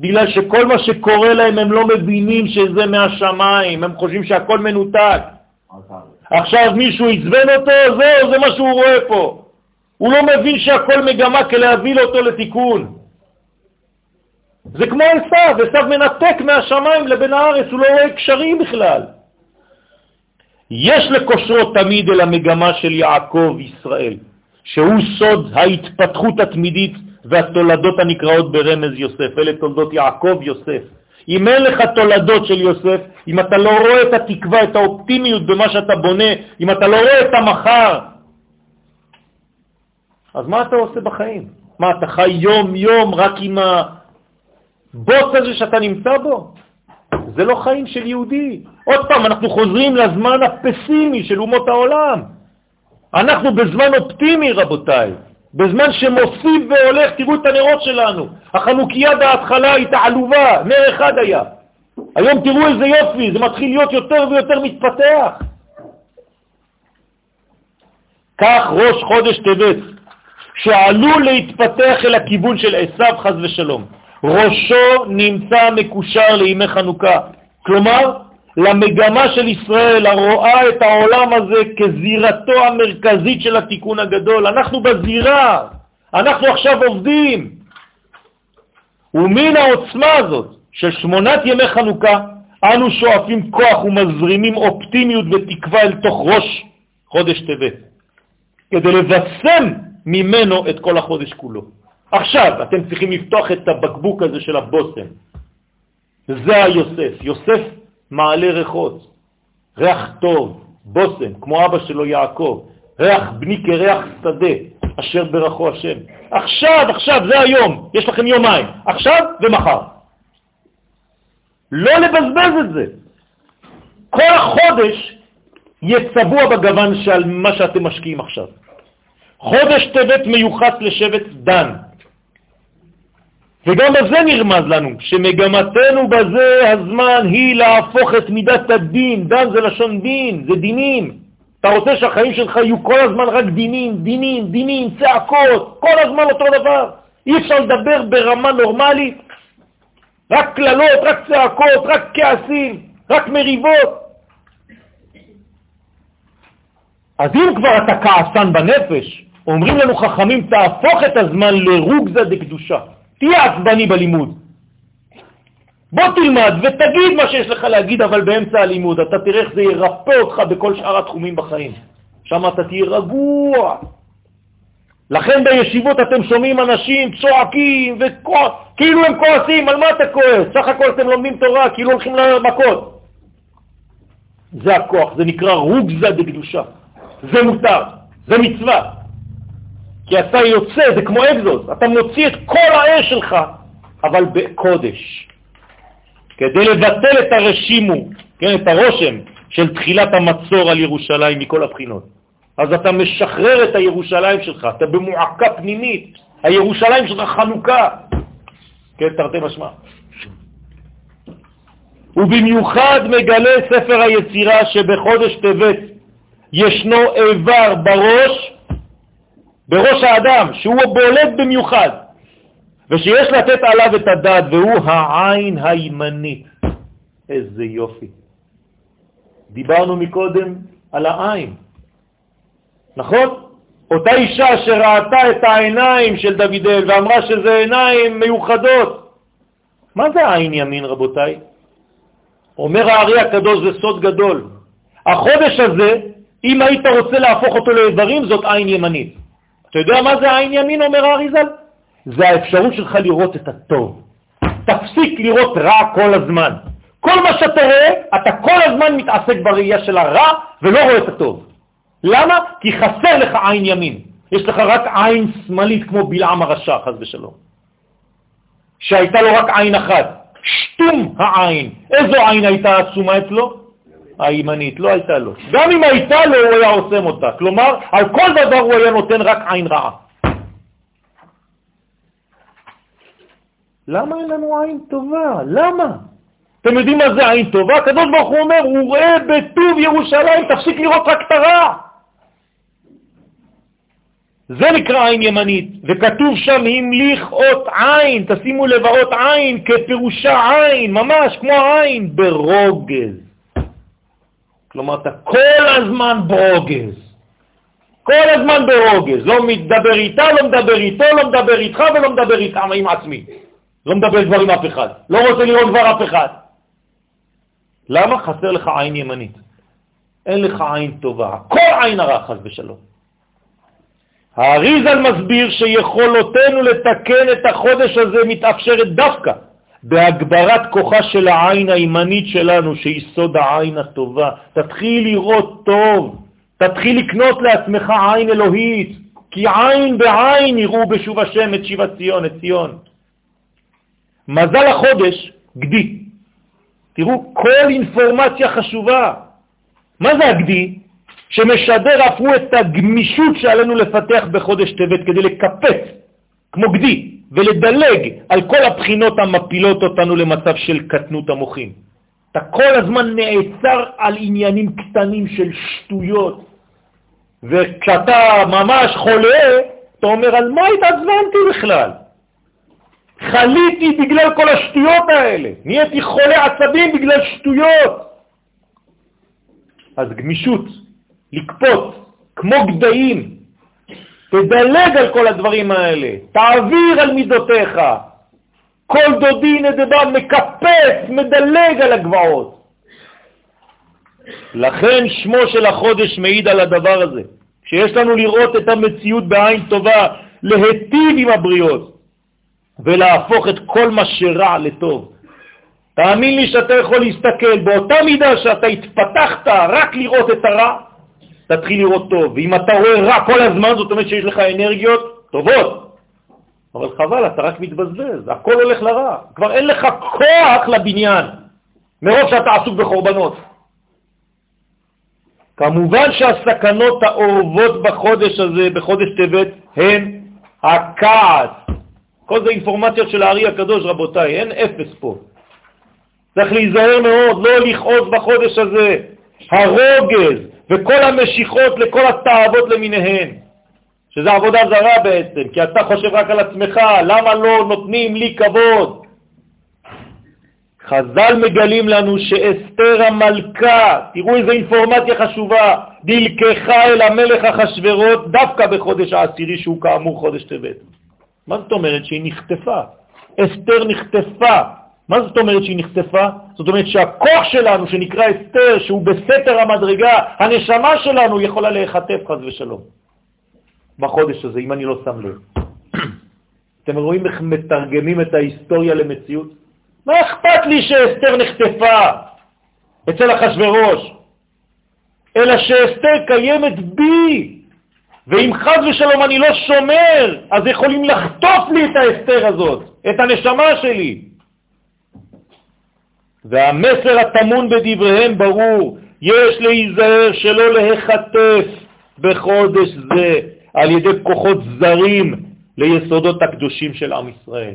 בגלל שכל מה שקורה להם הם לא מבינים שזה מהשמיים, הם חושבים שהכל מנותק. עכשיו מישהו עזבן אותו, זהו, זה מה שהוא רואה פה. הוא לא מבין שהכל מגמה כלהביא אותו לתיקון. זה כמו עשיו, עשיו מנתק מהשמיים לבין הארץ, הוא לא רואה קשרים בכלל. יש לקושרו תמיד אל המגמה של יעקב ישראל, שהוא סוד ההתפתחות התמידית והתולדות הנקראות ברמז יוסף. אלה תולדות יעקב יוסף. אם אין לך תולדות של יוסף, אם אתה לא רואה את התקווה, את האופטימיות במה שאתה בונה, אם אתה לא רואה את המחר, אז מה אתה עושה בחיים? מה, אתה חי יום-יום רק עם הבוץ הזה שאתה נמצא בו? זה לא חיים של יהודי. עוד פעם, אנחנו חוזרים לזמן הפסימי של אומות העולם. אנחנו בזמן אופטימי, רבותיי. בזמן שמוסיף והולך, תראו את הנרות שלנו. החנוכיה בהתחלה הייתה עלובה, נר אחד היה. היום תראו איזה יופי, זה מתחיל להיות יותר ויותר מתפתח. כך ראש חודש טבת, שעלול להתפתח אל הכיוון של עשיו חז ושלום. ראשו נמצא מקושר לימי חנוכה. כלומר, למגמה של ישראל הרואה את העולם הזה כזירתו המרכזית של התיקון הגדול. אנחנו בזירה, אנחנו עכשיו עובדים. ומן העוצמה הזאת של שמונת ימי חנוכה, אנו שואפים כוח ומזרימים אופטימיות ותקווה אל תוך ראש חודש טבת, כדי לבשם ממנו את כל החודש כולו. עכשיו אתם צריכים לפתוח את הבקבוק הזה של הבושם. זה היוסף. יוסף מעלה ריחות, ריח טוב, בושם, כמו אבא שלו יעקב, ריח בני כריח שדה, אשר ברכו השם. עכשיו, עכשיו, זה היום, יש לכם יומיים, עכשיו ומחר. לא לבזבז את זה. כל החודש יהיה צבוע בגוון של מה שאתם משקיעים עכשיו. חודש טבת מיוחס לשבט דן. וגם בזה נרמז לנו, שמגמתנו בזה הזמן היא להפוך את מידת הדין, דן זה לשון דין, זה דינים. אתה רוצה שהחיים שלך יהיו כל הזמן רק דינים, דינים, דינים, צעקות, כל הזמן אותו דבר. אי אפשר לדבר ברמה נורמלית, רק כללות, רק צעקות, רק כעסים, רק מריבות. אז אם כבר אתה כעסן בנפש, אומרים לנו חכמים, תהפוך את הזמן לרוגזה דקדושה. תהיה עצבני בלימוד. בוא תלמד ותגיד מה שיש לך להגיד, אבל באמצע הלימוד. אתה תראה איך זה ירפא אותך בכל שאר התחומים בחיים. שם אתה תהיה רגוע. לכן בישיבות אתם שומעים אנשים צועקים וכועס, כאילו הם כועסים, על מה אתה כועס? סך הכל אתם לומדים תורה, כאילו הולכים למכות. זה הכוח, זה נקרא רוגזה דקדושה. זה מותר, זה מצווה. כי אתה יוצא, זה כמו אקזוס, אתה מוציא את כל האש שלך, אבל בקודש. כדי לבטל את הרשימו, כן, את הרושם של תחילת המצור על ירושלים מכל הבחינות. אז אתה משחרר את הירושלים שלך, אתה במועקה פנימית, הירושלים שלך חנוכה, כן, תרתי משמע. ובמיוחד מגלה ספר היצירה שבחודש טבת ישנו איבר בראש בראש האדם, שהוא בולט במיוחד, ושיש לתת עליו את הדעת, והוא העין הימנית. איזה יופי. דיברנו מקודם על העין, נכון? אותה אישה שראתה את העיניים של דוידל ואמרה שזה עיניים מיוחדות. מה זה עין ימין, רבותיי? אומר הארי הקדוש, זה סוד גדול. החודש הזה, אם היית רוצה להפוך אותו לאיברים, זאת עין ימנית. אתה יודע מה זה העין ימין, אומר האריזל? זה האפשרות שלך לראות את הטוב. תפסיק לראות רע כל הזמן. כל מה שאתה רואה, אתה כל הזמן מתעסק בראייה של הרע ולא רואה את הטוב. למה? כי חסר לך עין ימין. יש לך רק עין שמאלית כמו בלעם הרשע, חז ושלום. שהייתה לו רק עין אחת, שטום העין. איזו עין הייתה עצומה אצלו? הימנית, לא הייתה לו. גם אם הייתה לו, הוא היה עושה אותה. כלומר, על כל דבר הוא היה נותן רק עין רעה. למה אין לנו עין טובה? למה? אתם יודעים מה זה עין טובה? הקדוש ברוך הוא אומר, הוא רואה בטוב ירושלים, תפסיק לראות רק את הרע. זה נקרא עין ימנית, וכתוב שם המליך אות עין, תשימו לב, עין כפירושה עין, ממש כמו עין, ברוגז. כלומר, אתה כל הזמן ברוגז. כל הזמן ברוגז, לא מדבר איתה, לא מדבר איתו, לא מדבר איתך ולא מדבר איתך עם עצמי. לא מדבר כבר עם אף אחד, לא רוצה לראות כבר אף אחד. למה? חסר לך עין ימנית. אין לך עין טובה, כל עין הרע חס ושלום. האריזל מסביר שיכולותינו לתקן את החודש הזה מתאפשרת דווקא בהגברת כוחה של העין הימנית שלנו, שהיא סוד העין הטובה. תתחיל לראות טוב, תתחיל לקנות לעצמך עין אלוהית, כי עין בעין יראו בשוב השם את שיבת ציון, את ציון. מזל החודש, גדי. תראו, כל אינפורמציה חשובה. מה זה הגדי? שמשדר אף הוא את הגמישות שעלינו לפתח בחודש טבת כדי לקפץ, כמו גדי, ולדלג על כל הבחינות המפילות אותנו למצב של קטנות המוחים. אתה כל הזמן נעצר על עניינים קטנים של שטויות, וכשאתה ממש חולה, אתה אומר, על מה התעצבנתי בכלל? חליתי בגלל כל השטויות האלה, נהייתי חולה עצבים בגלל שטויות. אז גמישות, לקפוט, כמו גדיים, תדלג על כל הדברים האלה, תעביר על מידותיך. כל דודי נדבה מקפץ, מדלג על הגבעות. לכן שמו של החודש מעיד על הדבר הזה, שיש לנו לראות את המציאות בעין טובה, להטיב עם הבריות ולהפוך את כל מה שרע לטוב. תאמין לי שאתה יכול להסתכל באותה מידה שאתה התפתחת רק לראות את הרע, תתחיל לראות טוב. ואם אתה רואה רע כל הזמן, זאת אומרת שיש לך אנרגיות טובות. אבל חבל, אתה רק מתבזבז, הכל הולך לרע. כבר אין לך כוח לבניין, מרוב שאתה עסוק בחורבנות. כמובן שהסכנות האורבות בחודש הזה, בחודש טבת, הן הכעס. כל זה אינפורמציות של הארי הקדוש, רבותיי, אין אפס פה. צריך להיזהר מאוד, לא לכעוס בחודש הזה. הרוגז, וכל המשיכות לכל התאוות למיניהן, שזה עבודה זרה בעצם, כי אתה חושב רק על עצמך, למה לא נותנים לי כבוד? חז"ל מגלים לנו שאסתר המלכה, תראו איזו אינפורמציה חשובה, דלקחה אל המלך אחשוורות דווקא בחודש העשירי שהוא כאמור חודש טבת. מה זאת אומרת? שהיא נחטפה. אסתר נחטפה מה זאת אומרת שהיא נחשפה? זאת אומרת שהכוח שלנו, שנקרא אסתר, שהוא בסתר המדרגה, הנשמה שלנו יכולה להיחטף חז ושלום בחודש הזה, אם אני לא שם לב. אתם רואים איך מתרגמים את ההיסטוריה למציאות? מה אכפת לי שאסתר נחטפה אצל אחשוורוש? אלא שאסתר קיימת בי, ואם חז ושלום אני לא שומר, אז יכולים לחטוף לי את האסתר הזאת, את הנשמה שלי. והמסר הטמון בדבריהם ברור, יש להיזהר שלא להיחטף בחודש זה על ידי כוחות זרים ליסודות הקדושים של עם ישראל.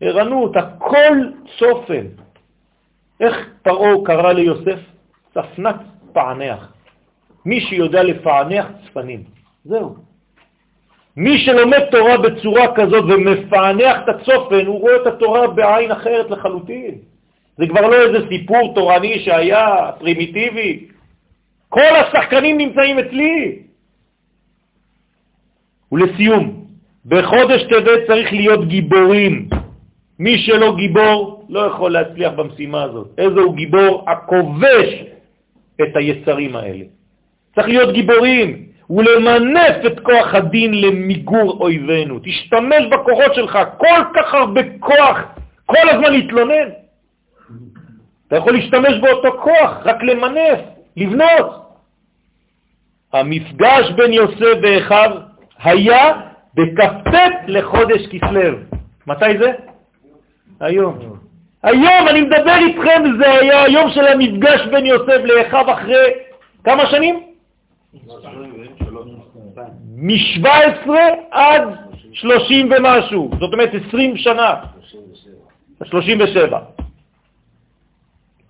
ערנות, הכל צופן. איך פרעה קרא ליוסף? צפנת פענח. מי שיודע לפענח צפנים. זהו. מי שלומד תורה בצורה כזאת ומפענח את הצופן, הוא רואה את התורה בעין אחרת לחלוטין. זה כבר לא איזה סיפור תורני שהיה פרימיטיבי. כל השחקנים נמצאים אצלי. ולסיום, בחודש טבת צריך להיות גיבורים. מי שלא גיבור לא יכול להצליח במשימה הזאת. איזה הוא גיבור? הכובש את היצרים האלה. צריך להיות גיבורים. ולמנף את כוח הדין למיגור אויבינו. תשתמש בכוחות שלך, כל כך הרבה כוח, כל הזמן להתלונן. אתה יכול להשתמש באותו כוח, רק למנף, לבנות. המפגש בין יוסף ואחיו היה בכ"ט לחודש כסלו. מתי זה? היום. היום אני מדבר איתכם, זה היה היום של המפגש בין יוסף לאחיו אחרי כמה שנים? מ-17 עד 30 ומשהו, זאת אומרת 20 שנה, 37.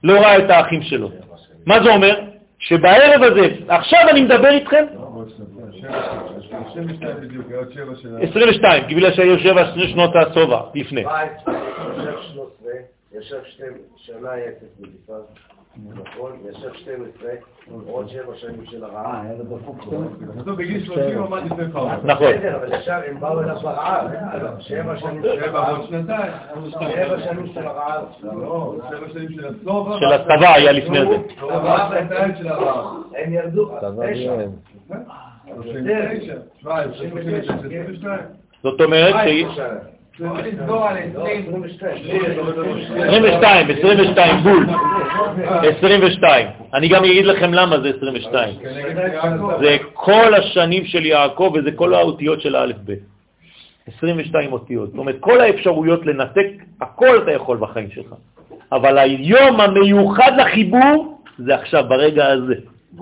לא ראה את האחים שלו. מה זה אומר? שבערב הזה, עכשיו אני מדבר איתכם, 22, כי בגלל שהיו שבע שנות השובע לפני. ישב שנה יפת בדיפה, נכון? ישב 12, עוד שבע שנים של הרעה. כתוב בגיל 30 עמד לפני פרעה. נכון. בסדר, אבל ישר הם באו אליו ברעב. שבע שנים של שבע הרעב. שבע שנים של הרעב. לא, שבע שנים של הסובה. של הצבא היה לפני זה. של הרעב. הם ירדו, תשע. 39, 17, 36, 22. זאת אומרת שהיא... צריך לסגור על 20. 22, 22, בול. 22. אני גם אגיד לכם למה זה 22. כנגד יעקב. זה כל השנים של יעקב וזה כל האותיות של האלף ב'. 22 אותיות. זאת אומרת, כל האפשרויות לנתק, הכל אתה יכול בחיים שלך. אבל היום המיוחד לחיבור זה עכשיו, ברגע הזה,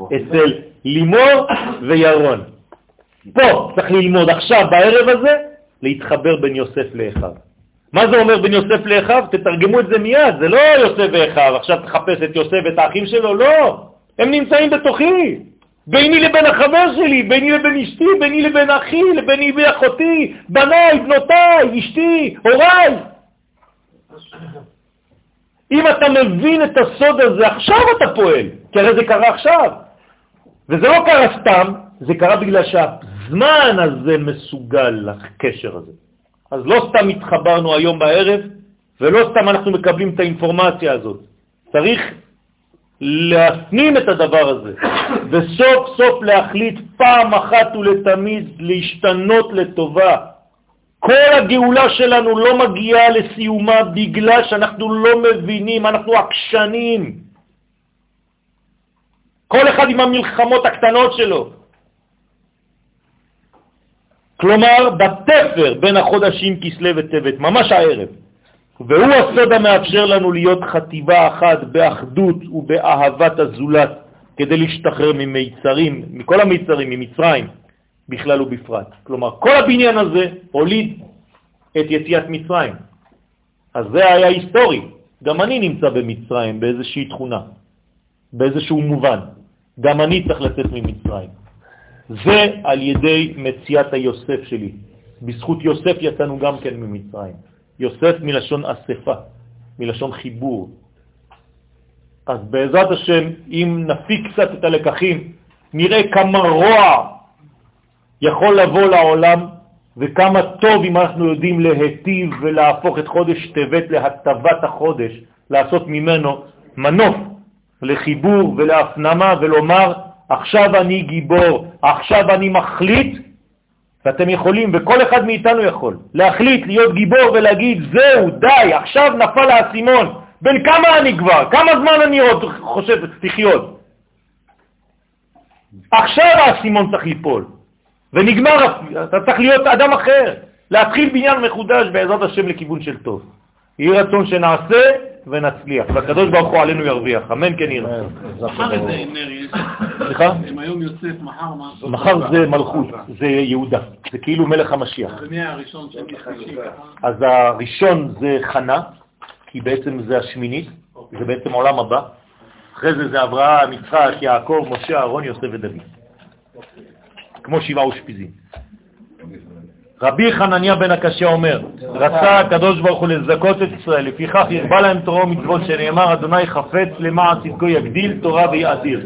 אצל לימור וירון. פה צריך ללמוד עכשיו, בערב הזה, להתחבר בין יוסף לאחיו. מה זה אומר בין יוסף לאחיו? תתרגמו את זה מיד, זה לא יוסף ואחיו, עכשיו תחפש את יוסף ואת האחים שלו, לא. הם נמצאים בתוכי. ביני לבין החבר שלי, ביני לבין אשתי, ביני לבין אחי, ביני לבין אחותי, בניי, בנותיי, אשתי, הוריי. אם אתה מבין את הסוד הזה, עכשיו אתה פועל, כי הרי זה קרה עכשיו. וזה לא קרה סתם, זה קרה בגלל שהזמן הזה מסוגל לקשר הזה. אז לא סתם התחברנו היום בערב, ולא סתם אנחנו מקבלים את האינפורמציה הזאת. צריך להפנים את הדבר הזה, וסוף סוף להחליט פעם אחת ולתמיד להשתנות לטובה. כל הגאולה שלנו לא מגיעה לסיומה בגלל שאנחנו לא מבינים, אנחנו עקשנים. כל אחד עם המלחמות הקטנות שלו. כלומר, בתפר בין החודשים כסלו וטבת, ממש הערב. והוא הסוד המאפשר לנו להיות חטיבה אחת באחדות ובאהבת הזולת, כדי להשתחרר ממיצרים, מכל המיצרים, ממצרים, בכלל ובפרט. כלומר, כל הבניין הזה הוליד את יציאת מצרים. אז זה היה היסטורי. גם אני נמצא במצרים באיזושהי תכונה, באיזשהו מובן. גם אני צריך לצאת ממצרים. זה על ידי מציאת היוסף שלי. בזכות יוסף יצאנו גם כן ממצרים. יוסף מלשון אספה, מלשון חיבור. אז בעזרת השם, אם נפיק קצת את הלקחים, נראה כמה רוע יכול לבוא לעולם, וכמה טוב אם אנחנו יודעים להטיב ולהפוך את חודש טבת להטבת החודש, לעשות ממנו מנוף לחיבור ולהפנמה ולומר, עכשיו אני גיבור, עכשיו אני מחליט, ואתם יכולים, וכל אחד מאיתנו יכול, להחליט להיות גיבור ולהגיד, זהו, די, עכשיו נפל האסימון. בין כמה אני כבר? כמה זמן אני עוד חושב לחיות? עכשיו האסימון צריך ליפול, ונגמר, אתה צריך להיות אדם אחר, להתחיל בניין מחודש בעזרת השם לכיוון של טוב. יהי רצון שנעשה ונצליח, והקדוש ברוך הוא עלינו ירוויח, אמן כן יראה. מחר איזה נר יש? סליחה? אם היום יוסף, מחר מה? מחר זה מלכות, זה יהודה, זה כאילו מלך המשיח. אז הראשון זה חנה, כי בעצם זה השמינית, זה בעצם עולם הבא. אחרי זה זה אברהם, יצחק, יעקב, משה, אהרון, יוסף ודוד. כמו שבעה אושפיזים. רבי חנניה בן הקשיא אומר, רצה הקדוש ברוך הוא לזכות את ישראל, לפיכך ירבה להם תורה ומצוות שנאמר, אדוני חפץ למען צדקו יגדיל תורה ויאדיר.